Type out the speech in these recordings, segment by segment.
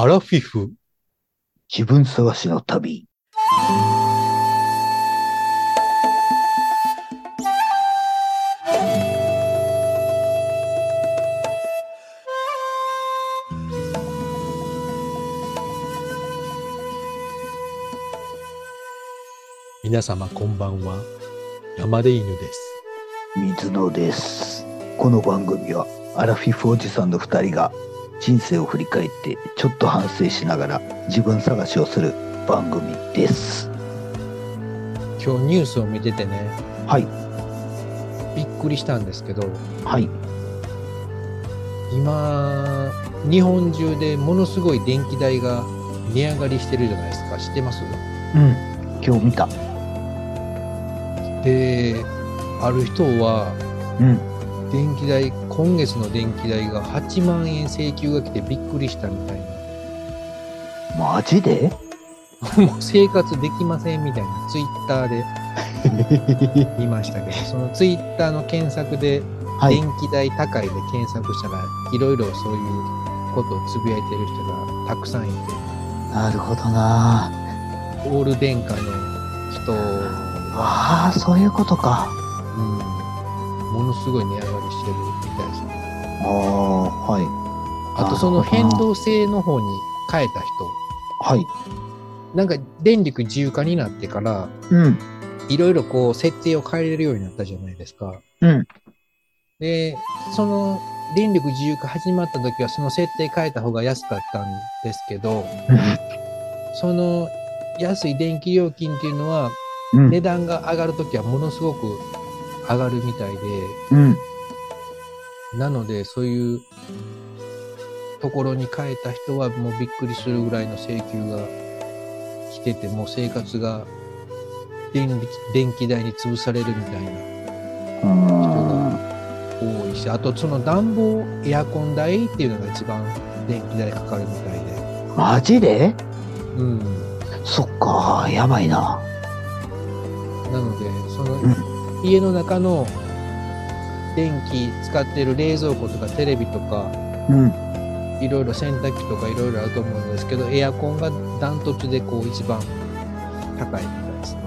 アラフィフ。自分探しの旅。皆様こんばんは。山で犬です。水野です。この番組はアラフィフおじさんの二人が人生を振り返ってちょっと反省しながら自分探しをする番組です。今日ニュースを見ててね、はい、びっくりしたんですけど、はい、今、日本中でものすごい電気代が値上がりしてるじゃないですか。知ってます？うん、今日見た。で、ある人は、うん、電気代、今月の電気代が8万円請求が来てびっくりしたみたいな。マジで？もう生活できませんみたいなツイッターで 見ましたけど、そのツイッターの検索ではい電、気代高いで検索したら、いろいろそういうことをつぶやいてる人がたくさんいて、なるほどな。オール電化の人は、ああ、そういうことか。うん、ものすごい値上がりしてる。ああ、はい、あとその変動性の方に変えた人、はい、なんか電力自由化になってから、うん、いろいろこう設定を変えれるようになったじゃないですか。うん、で、その電力自由化始まった時はその設定変えた方が安かったんですけど、その安い電気料金っていうのはうん、値段が上がる時はものすごく上がるみたいで、うん、なのでそういうところに変えた人はもうびっくりするぐらいの請求が来てて、もう生活が電力電気代に潰されるみたいなうん、多いし、あとその暖房、エアコン代っていうのが一番電気代かかるみたいで。マジで？うん。そっか、やばいな。なので、そのうん家の中の電気使ってる冷蔵庫とかテレビとか、うん、いろいろ洗濯機とかいろいろあると思うんですけど、エアコンがダントツでこう一番高いみたいですね。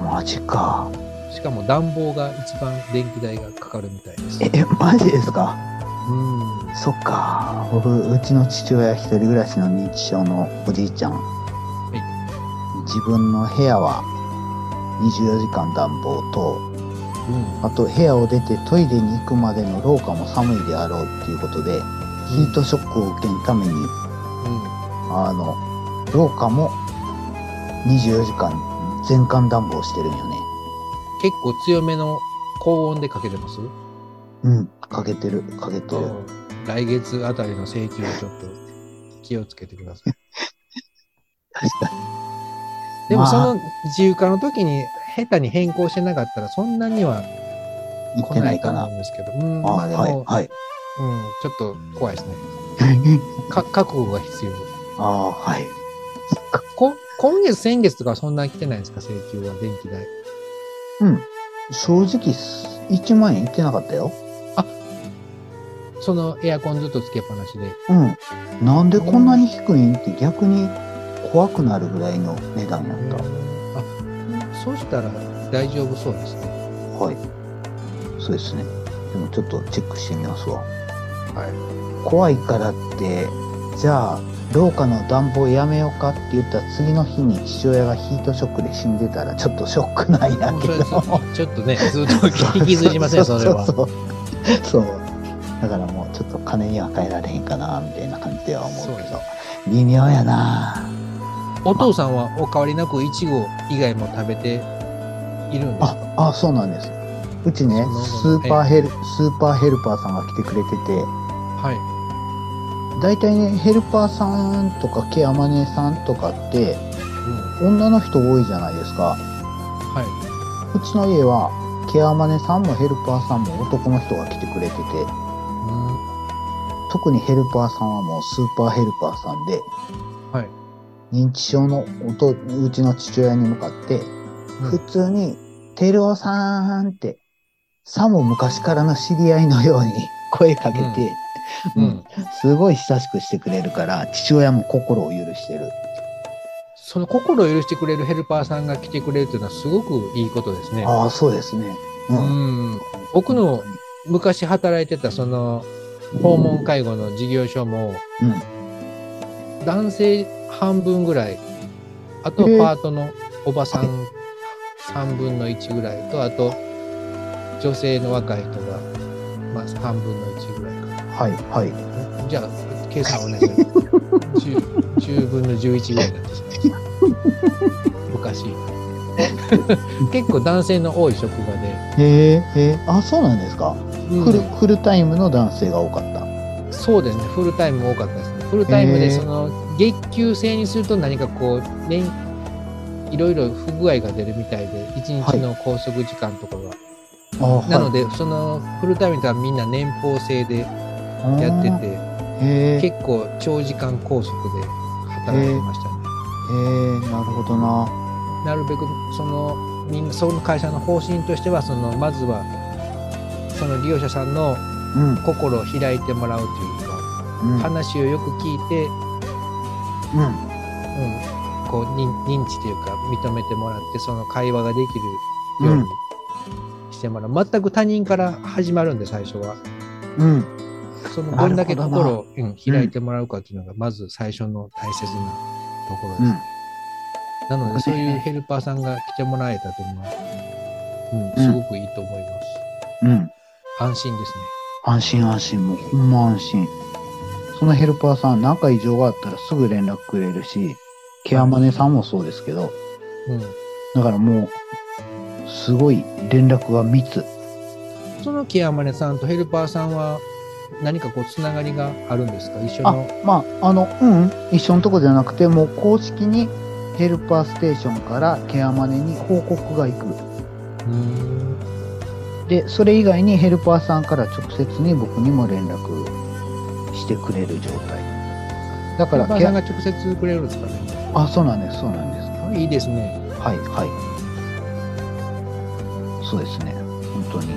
マジか。しかも暖房が一番電気代がかかるみたいです。え、マジですか？うん。そっか。僕、うちの父親一人暮らしの認知症のおじいちゃん。自分の部屋は24時間暖房と、うん。あと部屋を出てトイレに行くまでの廊下も寒いであろうっていうことで、ヒートショックを受けんために、うん。あの、廊下も24時間全館暖房してるんよね。結構強めの高温でかけてます？うん、かけてる、かけてる。来月あたりの請求をちょっと気をつけてください。確 かでもまあその自由化の時に下手に変更してなかったらそんなには来てないと思う。んですけど、うん、あ、まあでも、はい、はい。うん、ちょっと怖いですね。か覚悟が必要。ああ、はい。こ今月、先月とかはそんな来てないんですか、請求は、電気代。うん。正直、1万円いってなかったよ。そのエアコンずっとつけっぱなしで。うん。なんでこんなに低いんって逆に怖くなるぐらいの値段やっあ、そうしたら大丈夫そうですね。た。はい。そうですね。でもちょっとチェックしてみますわ。は怖いからって、じゃあ、廊下の暖房やめようかって言った次の日に父親がヒートショックで死んでたらちょっとショックなんい。やけど。ちょっとね、ずっと引きずりません、それは。そう。だからもうちょっと金には変えられへんかな、みたいな感じでは思うけど。微妙やなお父さんはお変わりなくイチゴ以外も食べているんですあか、あ、そうなんです。うちねスーパーヘル、スーパーヘルパーさんが来てくれてて、はい。大体ね、ヘルパーさんとかケアマネさんとかって、うん。女の人多いじゃないですか。はい。うちの家は、ケアマネさんもヘルパーさんも男の人が来てくれてて、うん。特にヘルパーさんはもうスーパーヘルパーさんで、はい。認知症のおとうちの父親に向かって、普通に、テルオさんって、さも昔からの知り合いのように 声かけて、ううんん、すごい親しくしてくれるから、父親も心を許してる。その心を許してくれるヘルパーさんが来てくれるというのはすごくいいことですね。ああ、そうですね。う。うんん、僕の昔働いてたその訪問介護の事業所もうん。男性半分ぐらい。あとへえパートのおばさん3分の1ぐらいとあと女性の若い人が、まあ、半分の1ぐらいかはい、はい。なじゃあ計算お願いします。10, 10分の11ぐらいになってしまいました。おかしい。結構男性の多い職場で、へえ、へえ、あ、そうなんですか。うん。フル、フルタイムの男性が多かった。そうですね、フルタイム多かったです。ね。フルタイムでその月給制にすると何かこう、ね、いろいろ不具合が出るみたいで、一日の拘束時間とかが。ああ、なので、そのフルタイムとはみんな年俸制ではいやってて、結構長時間拘束で働いてましたね。え、なるほどな。なるべくそのみんなその会社の方針としてはそのまずはその利用者さんのうん、心を開いてもらうという。か、うん、話をよく聞いてうん、うん、こう認認知というか認めてもらってその会話ができるようにしてもらう、全く他人から始まるんで最初は。うん。そのどどんだけな心を、うん、開いてもらうかっていうのがまず最初の大切なところです、うん。なのでそういうヘルパーさんが来てもらえたというのは、うん、すごくいいと思います、うん。安心です安心安心、もうほんま安心。そのヘルパーさん、何か異常があったらすぐ連絡くれるし、ケアマネさんもそうですけど、ね、うん、だからもう、すごい連絡が密。そのケアマネさんとヘルパーさんは何かこうつながりがあるんですか？一緒あの、まあ、あの、うん、一緒のとこじゃなくて、もう公式にヘルパーステーションからケアマネに報告が行く。うーん。で、それ以外にヘルパーさんから直接に僕にも連絡してくれる状態。だから、ケアパーさんが直接くれるんですかねあ、そうなんです、そうなんです。あいいですね。はい、はい。そうですね、本当に。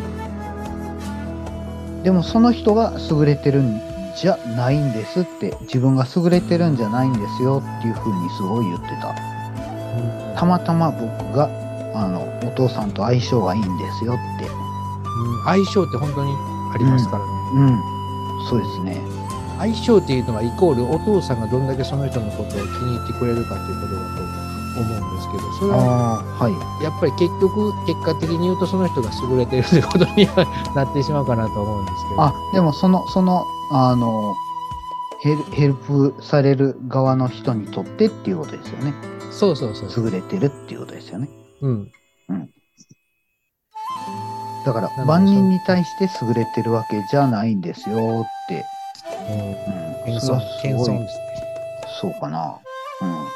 でもその人が優れてるんじゃないんですって、自分が優れてるんじゃないんですよっていう風にすごい言ってた。たまたま僕が、あの、お父さんと相性がいいんですよって。うん相性って本当にありますからね。うん、そうですね。相性っていうのはイコールお父さんがどんだけその人のことを気に入ってくれるかっていうことだと思うんですけど、それははい。やっぱり結局、結果的に言うとその人が優れてるということにはなってしまうかなと思うんですけど。あ、でもその、その、あの、ヘルヘルプされる側の人にとってっていうことですよね。そうそうそう。優れてるっていうことですよね。うん。だから万人に対して優れてるわけじゃないんですよって。うん。謙遜すごい謙遜ですね。そうかな。うん。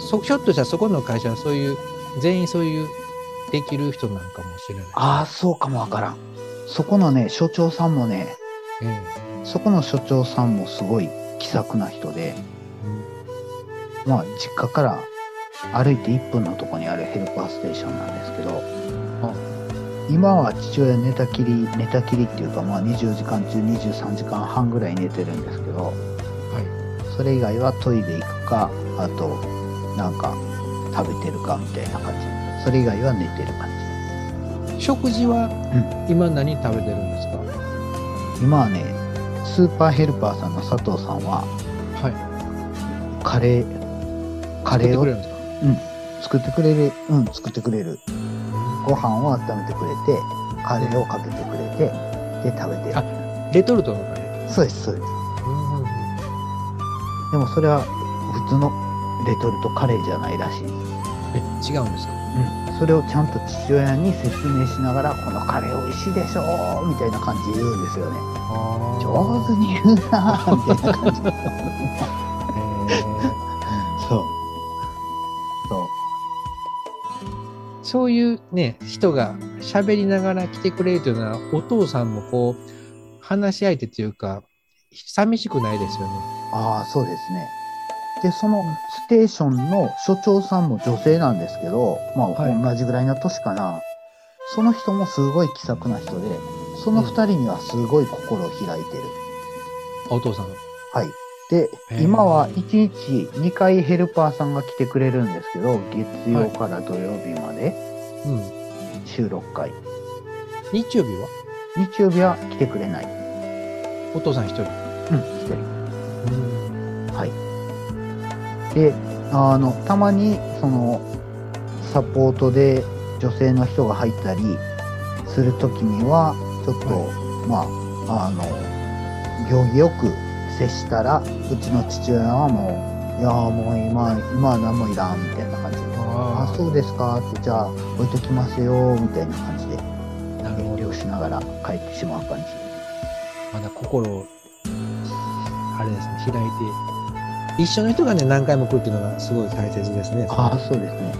そひょっとしたらそこの会社はそういう、全員そういうできる人なのかもしれない。ああ、そうかもわからん。そこのね、所長さんもね、えそこの所長さんもすごい気さくな人で、えうんまあ、実家から歩いて1分のとこにあるヘルパーステーションなんですけど、今は父親寝たきり、寝たきりっていうか、まあ24時間中23時間半ぐらい寝てるんですけど、はい。それ以外はトイレ行くか、あと、なんか食べてるかみたいな感じ。それ以外は寝てる感食事は今何食べてるんですか、じ。今はね、スーパーヘルパーさんの佐藤さんは、はい。カレー、カレーを作ってくれるん作ってくれる、うん、作ってくれる。ご飯を温めてくれて、カレーをかけてくれて、で、食べてるあ。レトルトのカレー？そうです、そうです。うんうんうんでもそれは普通のレトルトカレーじゃないらしい。え、違うんですか？うん。それをちゃんと父親に説明しながら、このカレー美味しいでしょみたいな感じで言うんですよね。上手に言うなぁ、みたいな感じ。そういうね、人が喋りながら来てくれるというのは、お父さんもこう、話し相手というか、寂しくないですよね。ああ、そうですね。で、そのステーションの所長さんも女性なんですけど、まあ、はい同じぐらいの年かな。その人もすごい気さくな人で、その二人にはすごい心を開いてる。お父さん。はい。で今は1日2回ヘルパーさんが来てくれるんですけど、月曜から土曜日までうん。週6回。日曜日は？日曜日は来てくれない。お父さん一人？うん、1人。うん。はい。で、あの、たまに、その、サポートで女性の人が入ったりするときには、ちょっと、まあ、あの、行儀よく接したら、うちの父親はもう、いやーもう今、今は何もいらん、みたいな感じで。ああそうですかって、じゃあ置いときますよ、みたいな感じで、遠慮。しながら帰ってしまう感じ。まだ心を、あれですね、開いて、一緒の人がね、何回も来るっていうのがすごい大切ですね。ああ、そうですね。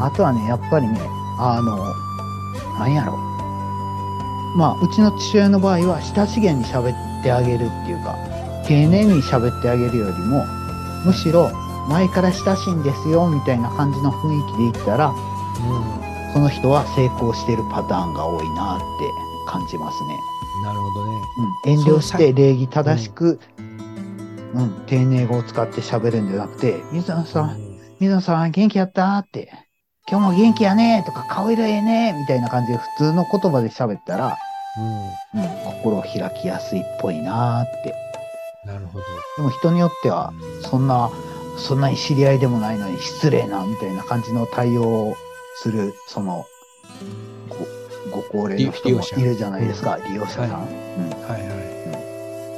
あとはね、やっぱりね、あの、なんやろ。まあ、うちの父親の場合は、親しげに喋ってあげるっていうか、丁寧に喋ってあげるよりも、むしろ、前から親しいんですよ、みたいな感じの雰囲気で言ったら、うその人は成功してるパターンが多いなって感じますね。ん。なるほどね。うん、遠慮して礼儀正しく、うん、丁寧語を使って喋るんじゃなくて、水野さん、水野さん元気やった？って、今日も元気やねとか顔色ええねみたいな感じで普通の言葉で喋ったら、うん。うん、心を開きやすいっぽいなって。なるほど。でも人によっては、そんな、そんなに知り合いでもないのに失礼な、みたいな感じの対応をする、その、ご、ご高齢の人もいるじゃないですか、利用者さん。はいうんはい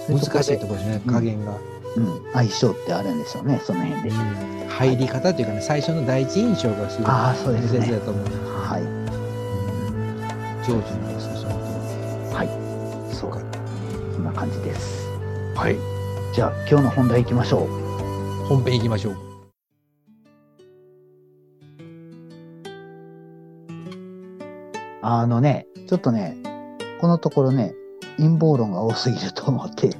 難しいところですね、うん加減が。うん、相性ってあるんでしょうね、その辺で。うん入り方というかね、最初の第一印象がすごいああ、そう大ですね。切だと思う。はい。上手なんですよ、そのとはい。そうか。そんな感じです。はい。じゃあ、今日の本題行きましょう。本編行きましょう。あのね、ちょっとね、このところね、陰謀論が多すぎると思って、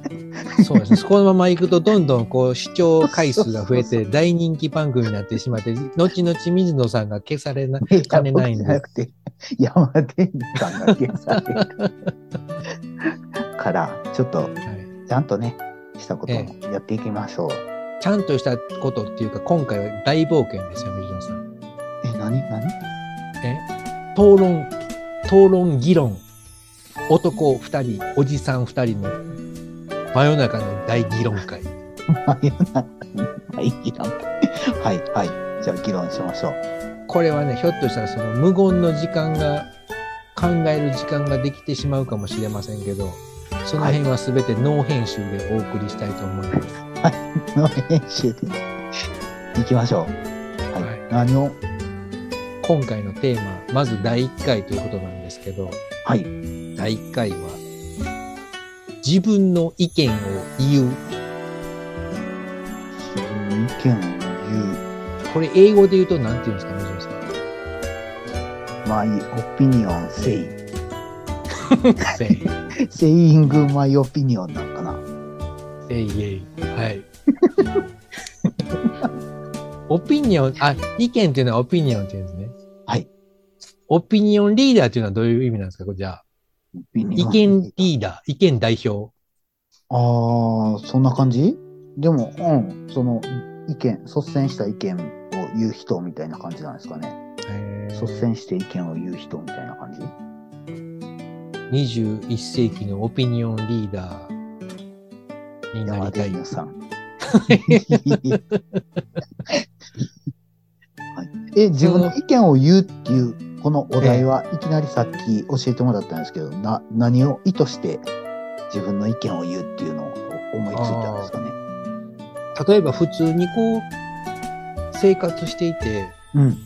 そうですね。このまま行くと、どんどんこう視聴回数が増えて、大人気番組になってしまって、後々水野さんが消されな、金ないんで。じゃなくて、山田さんが消されるから、ちょっと、はいちゃんとね、したことえもやっていきましょう。ちゃんとしたことっていうか、今回は大冒険ですよ、水野さん。え、何？何？え？討論、討論議論、男二人、おじさん二人の真夜中の大議論会。真夜中にはい、議論。はい、はい。じゃあ、議論しましょう。これはね、ひょっとしたらその無言の時間が、考える時間ができてしまうかもしれませんけど、その辺はすべてノー編集でお送りしたいと思います。の編集で行きましょう。はい。はい何を？今回のテーマ、まず第1回ということなんですけど、はい。第1回は、自分の意見を言う。自分の意見を言う。これ英語で言うと何て言うんですか、水野さん？My opinion say. せい、saying my opinion なんかな。せいえい。はい。オピニオン、あ、意見っていうのはオピニオンって言うんですね。はい。オピニオンリーダーっていうのはどういう意味なんですか？これじゃあ。意見リーダー、意見代表。ああ、そんな感じ？でも、うん、その意見、率先した意見を言う人みたいな感じなんですかね。えー率先して意見を言う人みたいな感じ？21世紀のオピニオンリーダーになりたい。犬さん。はい、え、自分の意見を言うっていう、このお題はいきなりさっき教えてもらったんですけど、な、何を意図して自分の意見を言うっていうのを思いついたんですかね？例えば普通にこう、生活していて、うん。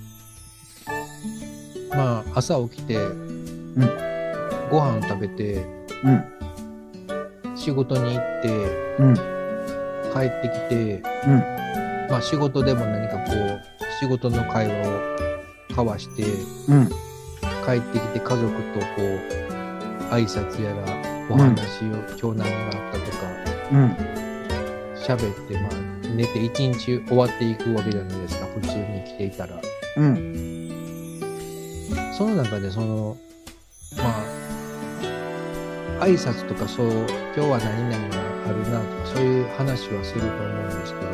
まあ朝起きて、ご飯食べて、うん。仕事に行って、うん。帰ってきて、うん。まあ仕事でも何かこう、仕事の会話を交わして、うん。帰ってきて家族とこう、挨拶やら、お話を、今日何があったとか、うん。喋って、まあ、寝て一日終わっていくわけじゃないですか、普通に生きていたら。うん。その中でその、まあ、挨拶とかそう、今日は何々があるなとか、そういう話はすると思うんですけど、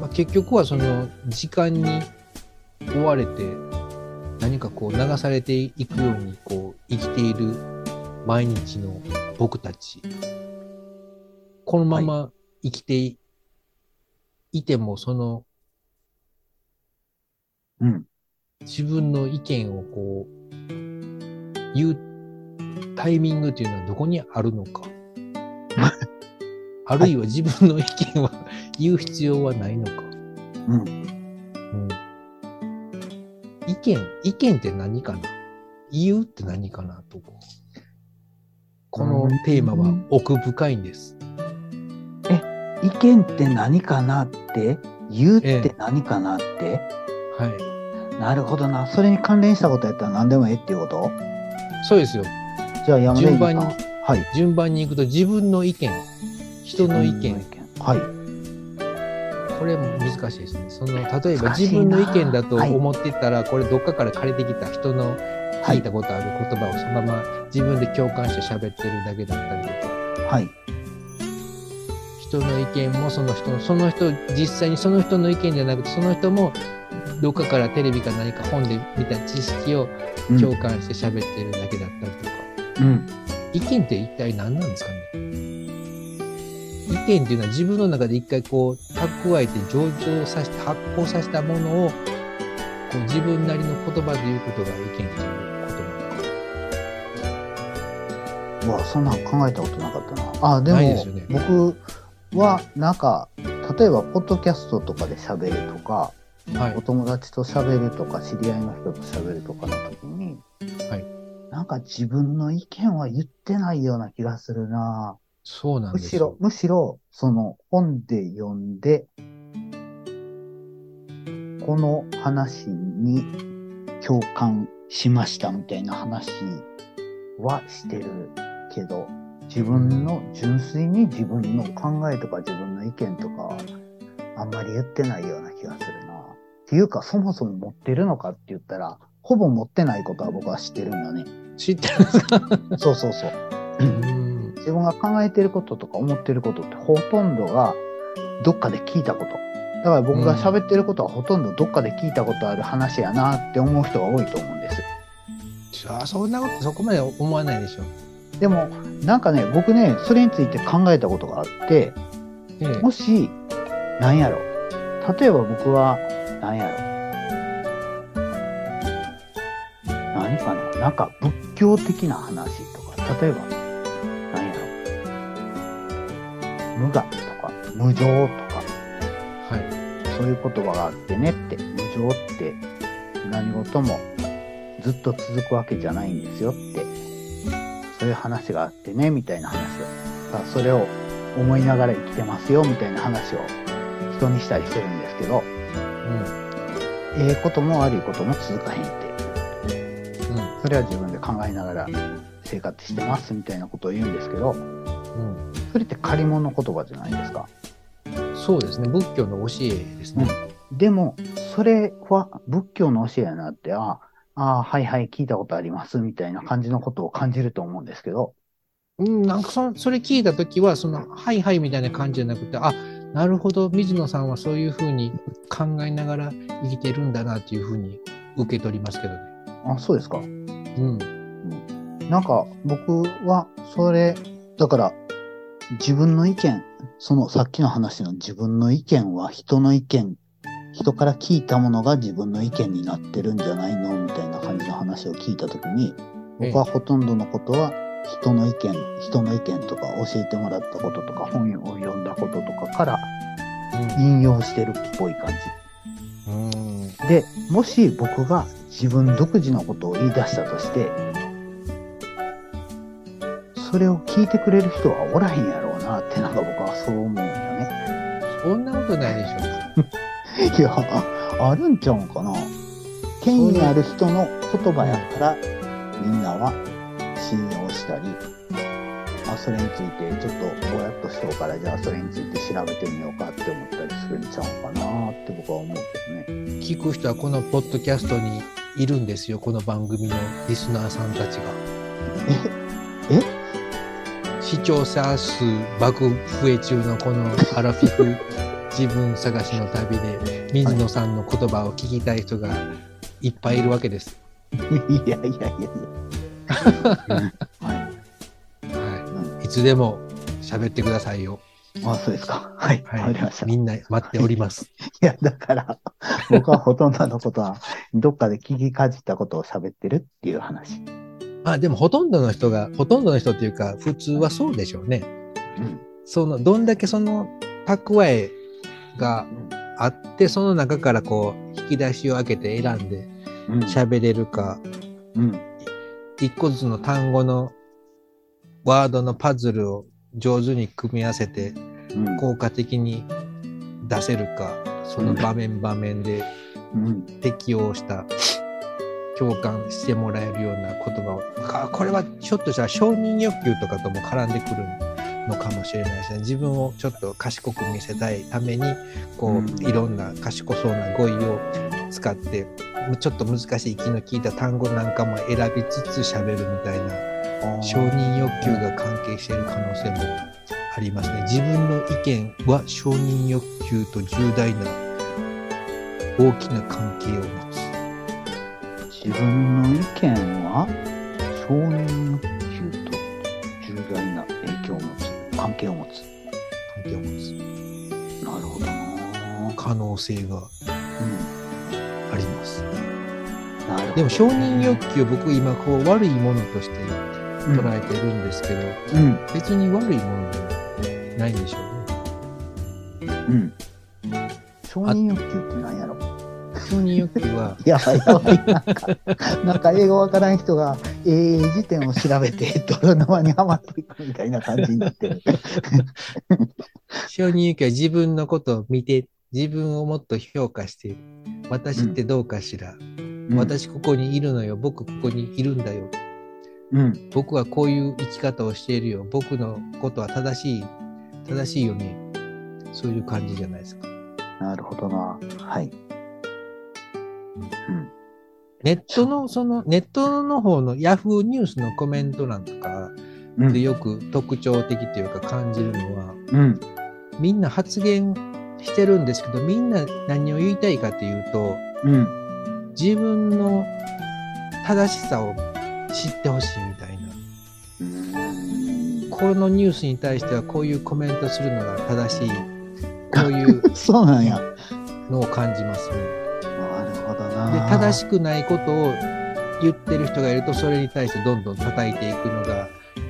まあ、結局はその時間に追われて、何かこう流されていくようにこう生きている毎日の僕たち。このまま生きてい,、ても、そのうん。自分の意見をこう、言うタイミングっていうのはどこにあるのか。あるいは自分の意見は 言う必要はないのか。うん。うん、意見、意見って何かな？言うって何かなとこのテーマは奥深いんです。意見って何かなって？言うって何かなって、はい。なるほどな。それに関連したことやったら何でもええっていうこと？そうですよ。じゃあ山田順番にはい。順番に行くと自分の意見、人の意見、はい。これも難しいですね。その、例えば自分の意見だとはい思ってたら、これどっかから借りてきた人の聞いたことある言葉をそのまま自分で共感して喋ってるだけだったりとか、はい。人の意見もその人の、その人、実際にその人の意見じゃなくて、その人もどっかからテレビか何か本で見た知識をうん共感して喋ってるだけだったりとか、うん。意見って一体何なんですかね意見っていうのは自分の中で一回こう蓄えて上場させて発酵させたものをこう自分なりの言葉で言うことが意見っていうことなのか。うわ、そんなん考えたことなかったな。あ、でも、ないですよね僕は、なんか、例えば、ポッドキャストとかで喋るとか、はいお。友達と喋るとか、知り合いの人と喋るとかの時に、はい。なんか自分の意見は言ってないような気がするなそうなんむしろですよ、。むしろ、その本で読んで、この話に共感しましたみたいな話はしてるけど、自分の純粋に自分の考えとか自分の意見とかはあんまり言ってないような気がするな。いうか、そもそも持ってるのかって言ったら、ほぼ持ってないことは僕は知ってるんだね。知ってるんですか？そうそうそう。うん。自分が考えてることとか思ってることってほとんどがどっかで聞いたこと。だから僕が喋ってることはほとんどどっかで聞いたことある話やなって思う人が多いと思うんです。あそんなことそこまで思わないでしょ。でもなんかね、僕ね、それについて考えたことがあって、ええもし、なんやろ。例えば僕は、何かななんか仏教的な話とか、例えば、なんやろ。無我とか、無常とか、はい。そういう言葉があってねって、無常って何事もずっと続くわけじゃないんですよって、そういう話があってね、みたいな話を。さあそれを思いながら生きてますよ、みたいな話を人にしたりするんですけど、ええことも悪いことも続かへんって。うん。それは自分で考えながら生活してますみたいなことを言うんですけど、うん。うん。それって借り物の言葉じゃないですか。そうですね。仏教の教えですね。でも、それは仏教の教えやなって、ああ、はいはい、聞いたことあります、みたいな感じのことを感じると思うんですけど、うん、なんかそそれ聞いたときは、その、はいはいみたいな感じじゃなくて、あ、なるほど、水野さんはそういうふうに考えながら生きてるんだなっていうふうに受け取りますけどね。あ、そうですか。うん。なんか、僕は、それ、だから、自分の意見、そのさっきの話の自分の意見は人の意見、人から聞いたものが自分の意見になってるんじゃないのみたいな感じの話を聞いたときに、僕はほとんどのことは人の意見、人の意見とか教えてもらったこととか本を読んだこととかから引用してるっぽい感うん。うん。じ。で、もし僕が自分独自のことを言い出したとして、それを聞いてくれる人はおらへんやろうなってなんか僕はそう思うんよね。そんなことないでしょ。いや、ああるんちゃうんかな。権威ある人の言葉やから、みんなは信用したり、あ、それについてちょっとぼやっとしとうから、じゃあそれについて調べてみようかって思ったりするんちゃうかなって僕は思うけどね。聞く人はこのポッドキャストにいるんですよ、この番組のリスナーさんたちが。え？視聴者数爆増え中のこのアラフィフ自分探しの旅で水野さんの言葉を聞きたい人がいっぱいいるわけです。いやいやいやいや。つでも喋ってくださいよ。あ、そうですか。はい。わ、はいかりました。。いみんな待っております。や、だから、僕はほとんどのことは、どっかで聞きかじったことを喋ってるっていう話。まあでもほとんどの人が、ほとんどの人っていうか普通はそうでしょうね。うん。その、どんだけその蓄えがあって、その中からこう、引き出しを開けて選んでうん。喋れるか、うん。一個ずつの単語のワードのパズルを上手に組み合わせてうん。効果的に出せるか、その場面場面でうん。適応した共感してもらえるような言葉を、あこれはちょっとしたら承認欲求とかとも絡んでくるのかもしれないですね。自分をちょっと賢く見せたいために、こう、うんいろんな賢そうな語彙を使って、ちょっと難しい気の利いた単語なんかも選びつつ喋るみたいな承認欲求が関係している可能性もありますね。自分の意見は承認欲求と重大な大きな関係を持つ。自分の意見は、承認欲求と重大な影響を持つ。関係を持つ。関係を持つ。なるほどな可能性がうあります。ん。なるほど。でも承認欲求を僕今こう悪いものとしてうん捉えてるんですけど、うん。別に悪いものではないんでしょうね。うん。承認欲求って何やろ？承認欲求はやばいやばい。なんか、なんか英語わからん人が英英辞典を調べて 泥沼にはまっていくみたいな感じになってる。承認欲求は自分のことを見て自分をもっと評価して私ってどうかしら、私ここにいるのよ僕ここにいるんだようん。僕はこういう生き方をしているよ。僕のことは正しい、正しいよね。そういう感じじゃないですか。なるほどな。はい。うん。ネットの、その、ネットの方のヤフーニュースのコメント欄とかうんでよく特徴的というか感じるのは、うん。みんな発言してるんですけど、みんな何を言いたいかというと、うん。自分の正しさを知ってほしいみたいな。うん。このニュースに対してはこういうコメントするのが正しい。こういう そうなんや。のを感じますね。なるほどでな。正しくないことを言ってる人がいるとそれに対してどんどん叩いていくのが、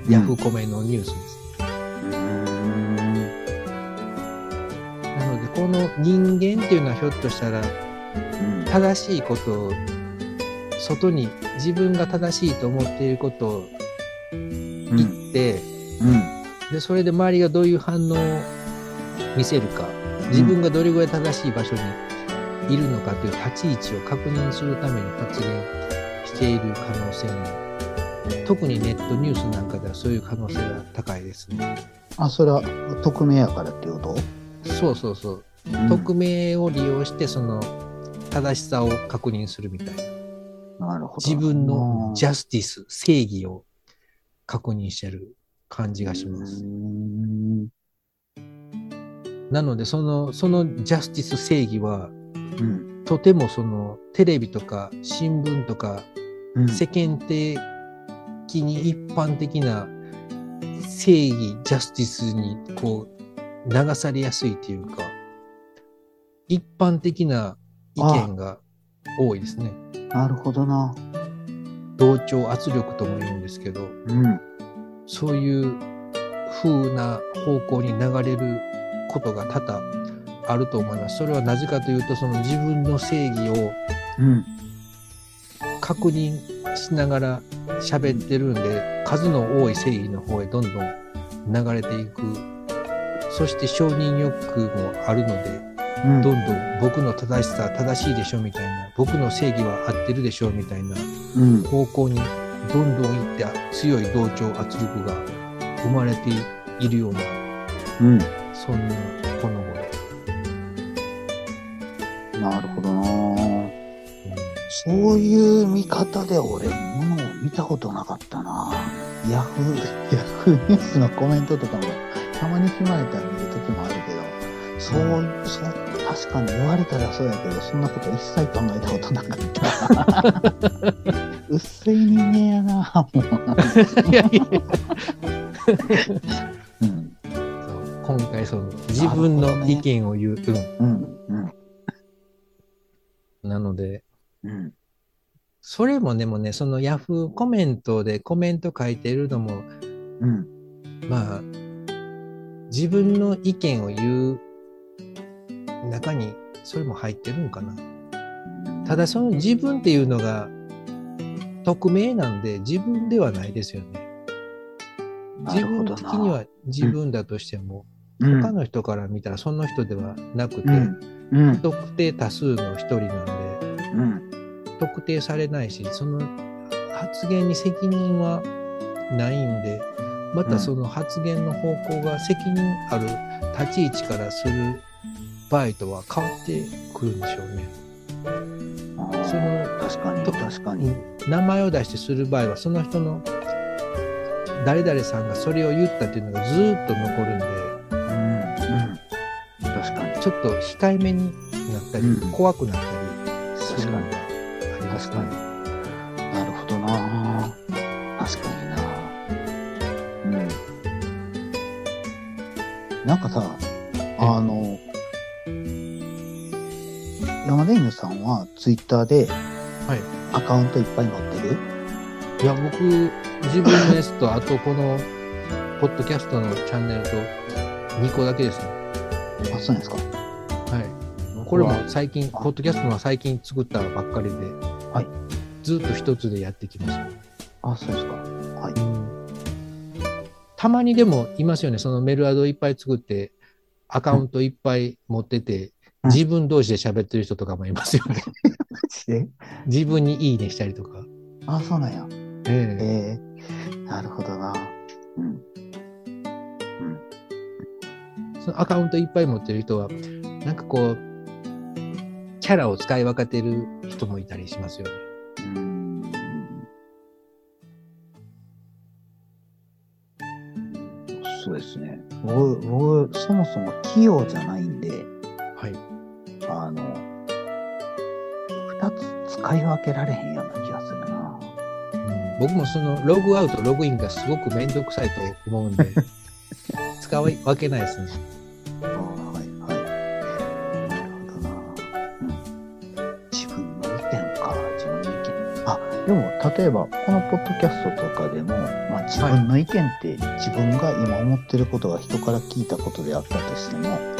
ヤフコメのニュースです。うん。なのでこの人間っていうのはひょっとしたらうん。正しいことを外に自分が正しいと思っていることをうん。言って、うん。でそれで周りがどういう反応を見せるか自分がどれぐらい正しい場所にいるのかという立ち位置を確認するために発言している可能性も特にネットニュースなんかではそういう可能性が高いですね。あ、それは匿名やからっていうこと？そうそうそう。匿名を利用してその正しさを確認するみたいな。なるほど。自分のジャャスティス、正義を確認してる感じがします。うん。なのでその、そのジャスティス正義はうん。とてもそのテレビとか新聞とかうん。世間的に一般的な正義、ジャスティスにこう流されやすいというか、一般的な意見が多いですね。なるほどな。同調圧力とも言うんですけど、うん。そういう風な方向に流れることが多々あると思います。それはなぜかというと、その自分の正義をうん。確認しながら喋ってるんで、数の多い正義の方へどんどん流れていく。そして承認欲求もあるので、うん。どんどん僕の正しさ正しいでしょみたいな、僕の正義は合ってるでしょみたいなうん。方向にどんどん行って強い同調圧力が生まれているような、うん。そんなこの頃。なるほどな。うんそういう見方で俺、ものを見たことなかったな。ヤフー、ヤフーニュースのコメントとかも、たまに暇やったら見るときもあるけど、そう、そう、確かに言われたらそうやけど、そんなこと一切考えたことなかった。薄い人間やな、もう。いやいや。う今回その自分の意見を言う、うん、うん、うん、なので、うん。それもでもね、そのヤフーコメントでコメント書いてるのも、うん、まあ、自分の意見を言う中にそれも入ってるんかな。ただその自分っていうのが匿名なんで自分ではないですよね。な自分的には自分だとしても、うん、他の人から見たらその人ではなくて、うん、特定多数の一人なんで、うん、特定されないし、その発言に責任はないんで、またその発言の方向が責任ある立ち位置からする場合とは変わってくるんでしょうね。その確かに、と確かに。名前を出してする場合は、その人の誰々さんがそれを言ったっていうのがずーっと残るんで、うん、うん。確かに。ちょっと控えめになったり、うん怖くなったりするのがあります確ツイッターではい。アカウントいっぱい持ってる？いや、僕、自分のやつと、あとこの、ポッドキャストのチャンネルと、2個だけですね。あ、そうなんですか。はい。これも最近、ポッドキャストは最近作ったばっかりで、はい。ずっと一つでやってきました。あ、そうですか。はい。たまにでもいますよね。そのメールアドいっぱい作って、アカウントいっぱい持ってて、うん自分同士で喋ってる人とかもいますよね。で？自分にいいねしたりとか。あ、そうなんや。ええええなるほどな。うん。そのアカウントいっぱい持ってる人は、なんかこう、キャラを使い分けてる人もいたりしますよね。うん。そうですね。僕、僕、そもそも器用じゃないんで、使い分けられへんような気がするな。うん僕もそのログアウト、ログインがすごくめんどくさいと思うんで、使い分けないですね。あはい、はい。なるほどな。うん。自分の意見か、自分の意見。あ、でも、例えば、このポッドキャストとかでも、まあ、自分の意見って、自分が今思ってることが人から聞いたことであったとしても、うん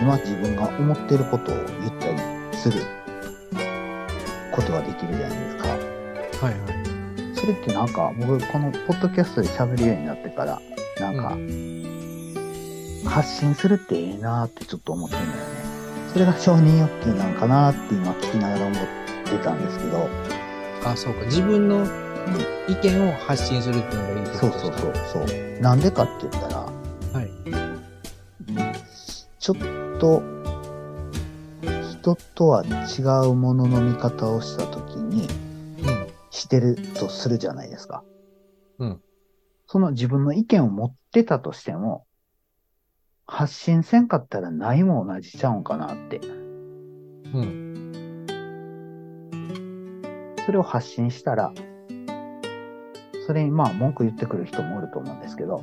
今自分が思ってることを言ったりすることができるじゃないですか。はいはい。それってなんか、僕、このポッドキャストで喋るようになってから、なんか、発信するってええなーってちょっと思ってるんだよね。それが承認欲求なのかなって今聞きながら思ってたんですけど、あ、そうか。自分の意見を発信するっていうのがいいってことですか？そうそうそうそう。なんでかって言ったら、はい。ちょっと、人とは違うものの見方をしたときに、うん。してるとするじゃないですか。うん。その自分の意見を持ってたとしても、発信せんかったらないも同じちゃうんかなって。うん。それを発信したら、それにまあ文句言ってくる人もおると思うんですけど、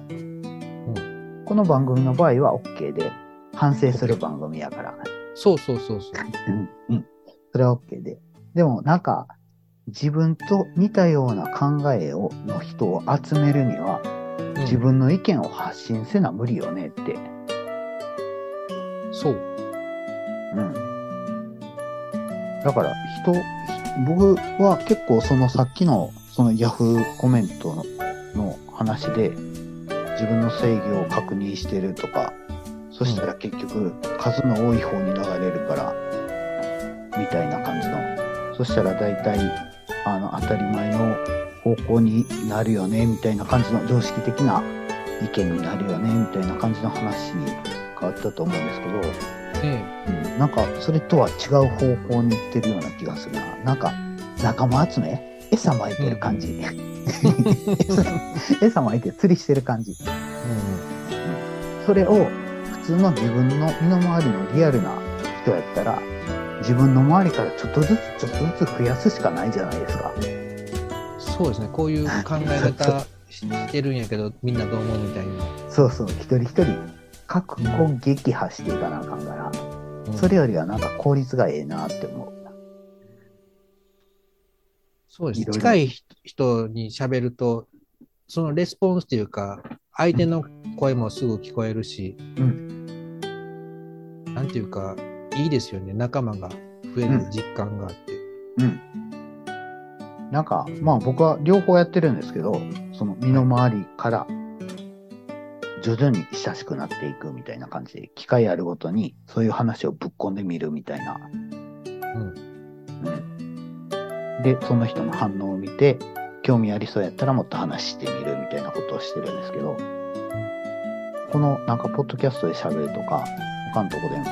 この番組の場合は OK で、反省する番組やから。そうそうそうそう。うん、うん。それは OK で。でもなんか、自分と似たような考えを、の人を集めるには、うん自分の意見を発信せな無理よねって。そう。うん。だから人、僕は結構そのさっきのそのヤフーコメントのの話で自分の正義を確認してるとか、そしたら結局数の多い方に流れるから、みたいな感じの。そしたら大体、あの、当たり前の方向になるよね、みたいな感じの常識的な意見になるよね、みたいな感じの話に変わったと思うんですけど、えうん、なんかそれとは違う方向に行ってるような気がするな。なんか仲間集め？餌撒いてる感じ。餌撒いて釣りしてる感じ。それを普通の自分の身の回りのリアルな人やったら、自分の周りからちょっとずつちょっとずつ増やすしかないじゃないですか。そうですね。こういう考え方してるんやけど、みんなどう思うみたいな。そうそう、一人一人、各個撃破していかなあかんから、うんそれよりはなんか効率がええなって思う。そうです。いろいろ近い人に喋ると、そのレスポンスっていうか、相手の声もすぐ聞こえるし、うなんていうか、いいですよね。仲間が増える実感があって。うん。なんか、まあ僕は両方やってるんですけど、その身の回りから徐々に親しくなっていくみたいな感じで、機会あるごとにそういう話をぶっ込んでみるみたいな。うん。うん。で、その人の反応を見て、興味ありそうやったらもっと話してみるみたいなことをしてるんですけど、このなんかポッドキャストで喋るとか、他のとこでも、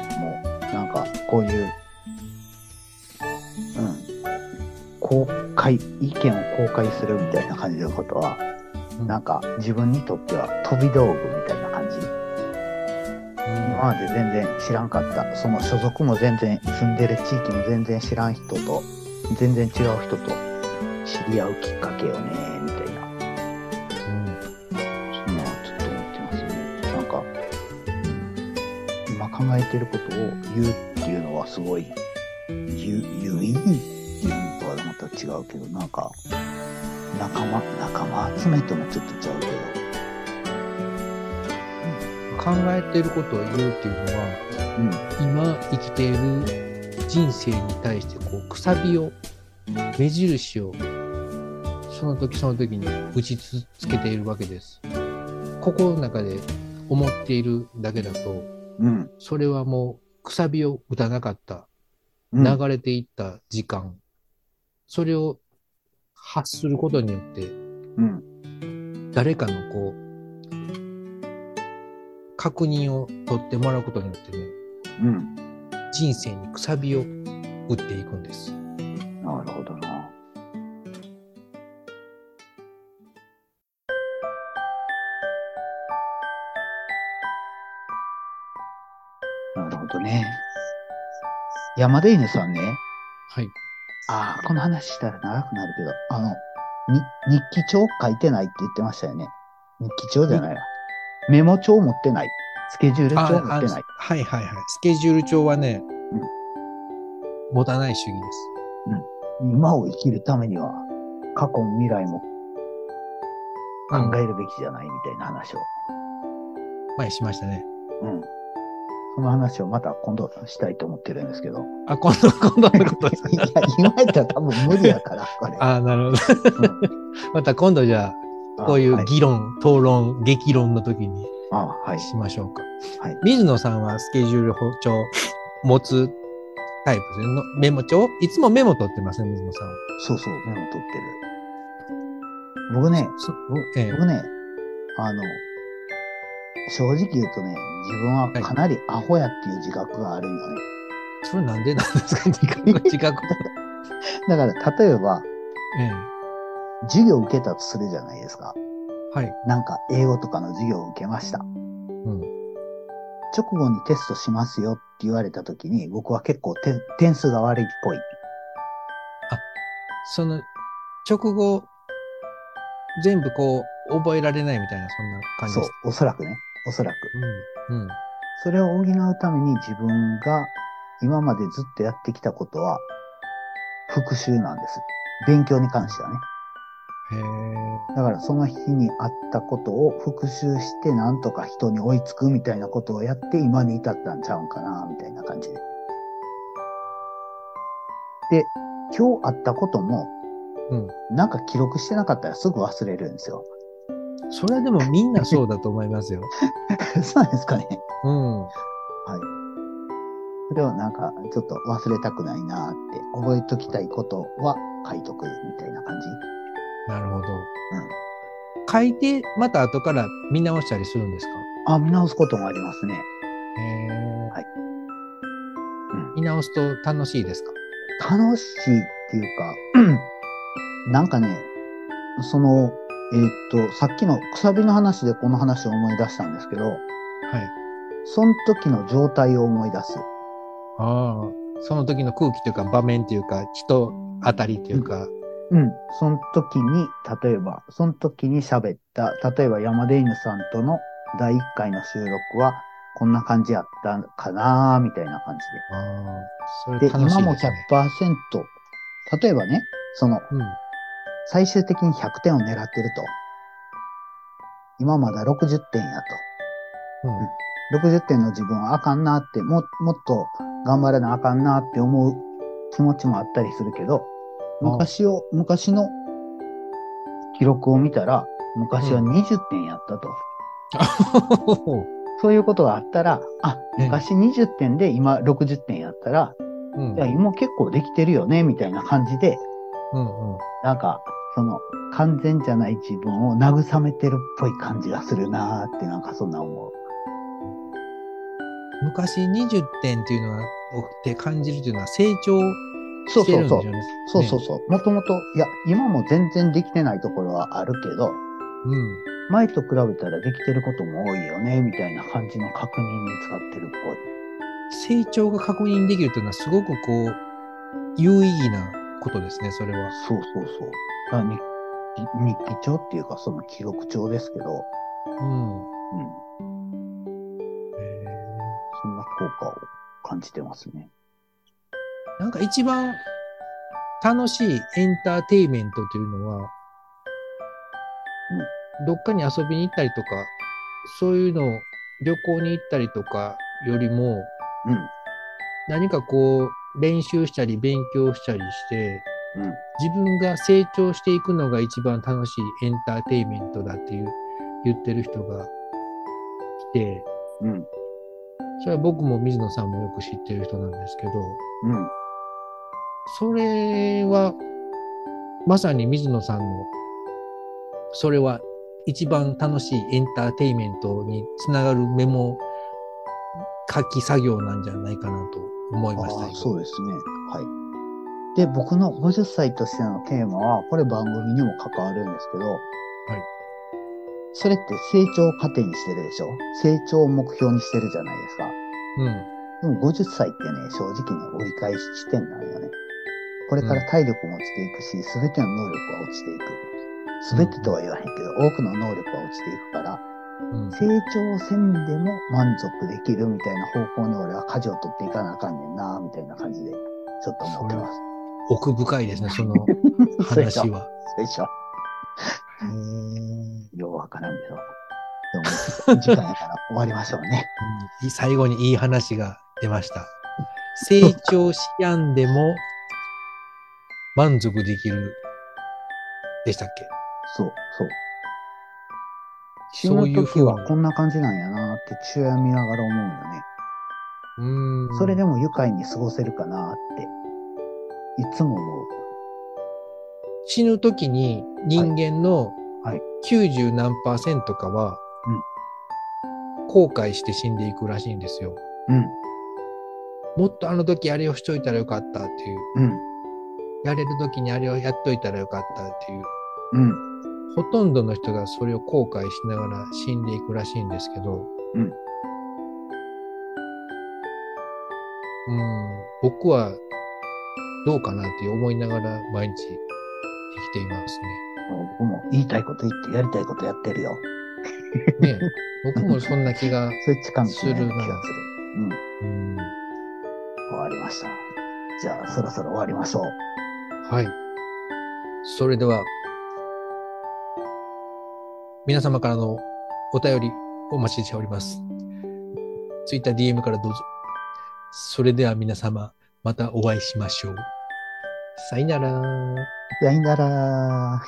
なんかこういう、うん、公開、意見を公開するみたいな感じのことは、うん。なんか自分にとっては飛び道具みたいな感じ。今まで全然知らんかった、その所属も全然、住んでる地域も全然知らん人と、全然違う人と知り合うきっかけよね、えてることを言うっていうのはすごい、有意義っていうのとはまた違うけど、なんか、仲間、仲間集めともちょっとちゃうけど、考えてることを言うっていうのは、うん、今生きている人生に対してこうくさびを目印をその時その時に打ちつけているわけです。心の中で思っているだけだとうん、それはもうくさびを打たなかったうん、流れていった時間、それを発することによってうん、誰かのこう確認を取ってもらうことによってねうん。人生にくさびを打っていくんです。なるほどな。なるほどね。山田犬さんね、はい。ああ、この話したら長くなるけど、あの、に、日記帳書いてないって言ってましたよね。日記帳じゃないわ。メモ帳持ってない。スケジュール帳持ってない。はいはいはい。スケジュール帳はね、持たない主義です。今を生きるためには、過去も未来も考えるべきじゃないみたいな話を。前しましたね。うん。その話をまた今度したいと思ってるんですけど。あ、今度、今度のことです いや、今やったら多分無理やから、これ。あなるほど。うんまた今度じゃあ、こういうはい議論、討論、激論の時にあはい。しましょうか。はい水野さんはスケジュール帳持つタイプですね。のメモ帳いつもメモ取ってますね、水野さんは。そうそう、メモ取ってる。僕ね、そええ僕ね、あの、正直言うとね、自分はかなりアホやっていう自覚があるんよね。それなんでなんですか？自覚自覚。だから、例えば、え授業を受けたとするじゃないですか。えはい。なんか、英語とかの授業を受けました。うん。直後にテストしますよって言われた時に、僕は結構て点数が悪いっぽい。その、直後、全部こう、覚えられないみたいな、そんな感じそうです。、おそらくね。おそらく。うん。うん。それを補うために自分が今までずっとやってきたことは復習なんです。勉強に関してはね。へえ。だからその日にあったことを復習してなんとか人に追いつくみたいなことをやって今に至ったんちゃうんかな、みたいな感じで。で、今日あったこともうん。なんか記録してなかったらすぐ忘れるんですよ。それはでもみんなそうだと思いますよ。そうなんですかね。うん。はい。それをなんかちょっと忘れたくないなって覚えときたいことは書いとくみたいな感じ。なるほど。書いて、また後から見直したりするんですか？あ、見直すこともありますね。へえ。はいうん見直すと楽しいですか？楽しいっていうか、なんかね、その、えーっと、さっきのくさびの話でこの話を思い出したんですけど、はい。その時の状態を思い出す。ああ、その時の空気というか場面というか人当たりというか、うん。その時に、例えば、その時に喋った、例えば山出犬さんとの第1回の収録は、こんな感じやったかなみたいな感ああ、それじで。で、楽しい今もですね。100%、例えばね、その、うん。最終的に100点を狙ってると。今まだ60点やうん。と。60点の自分はあかんなって、も、もっと頑張らなあかんなって思う気持ちもあったりするけど、昔を、昔の記録を見たら、昔は20点やったと。そういうことがあったら、あ、ね昔20点で今60点やったら、うんいや、今結構できてるよね、みたいな感じで、うんうん。なんか、その、完全じゃない自分を慰めてるっぽい感じがするなーって、なんかそんな思う。昔20点っていうのは、って感じるというのは成長そうしてるそうそう。んでしょうね。そうそうそう。もともと、いや、今も全然できてないところはあるけど、うん。前と比べたらできてることも多いよね、みたいな感じの確認に使ってるっぽい。成長が確認できるというのはすごくこう、有意義なことですね、それは。そうそうそう。だから日記日記帳っていうか、その記録帳ですけど、うん。うん。へそんな効果を感じてますね。ーなんか一番楽しいエンターテイメントというのは、どっかに遊びに行ったりとか、そういうのを旅行に行ったりとかよりも、うん。何かこう練習したり勉強したりして、うん。自分が成長していくのが一番楽しいエンターテイメントだっていう言ってる人がいて、うん。それは僕も水野さんもよく知ってる人なんですけど、うん。それはまさに水野さんの、それは一番楽しいエンターテイメントにつながるメモ書き作業なんじゃないかなと思いましたそうですね。はい。で、僕の50歳としてのテーマは、これ番組にも関わるんですけど、はいそれって成長を糧にしてるでしょ？成長を目標にしてるじゃないですか。うん。でも50歳ってね、正直ね、折り返し地点なんよね。これから体力も落ちていくし、すべての能力は落ちていく。すべてとは言わへんけど、多くの能力は落ちていくから、うん。成長せんでも満足できるみたいな方向に俺は舵を取っていかなあかんねんな、みたいな感じで、ちょっと思ってます。奥深いですね、その 話は。そうでしょへーようわからんけど。でも、時間やから終わりましょうね。うん最後にいい話が出ました。成長しやんでも満足できるでしたっけ？そう、そう。死そういうぬ時はこんな感じなんやなって父親見ながら思うよね。うーん。それでも愉快に過ごせるかなって、いつも思う。死ぬ時に人間のはい90何パーセントかは、後悔して死んでいくらしいんですよ。うん、もっとあの時あれをしといたらよかったっていう。うん、やれる時にあれをやっといたらよかったっていう。うん、ほとんどの人がそれを後悔しながら死んでいくらしいんですけど、うん。うん、僕はどうかなって思いながら毎日生きています僕も言いたいこと言ってやりたいことやってるよ。ね。ね僕もそんな気が、それ近道な気がする。するなうん、うん、終わりました。じゃあ、そろそろ終わりましょう。はい。それでは、皆様からのお便りお待ちしております。Twitter、DM からどうぞ。それでは皆様、またお会いしましょう。さよなら。さよなら。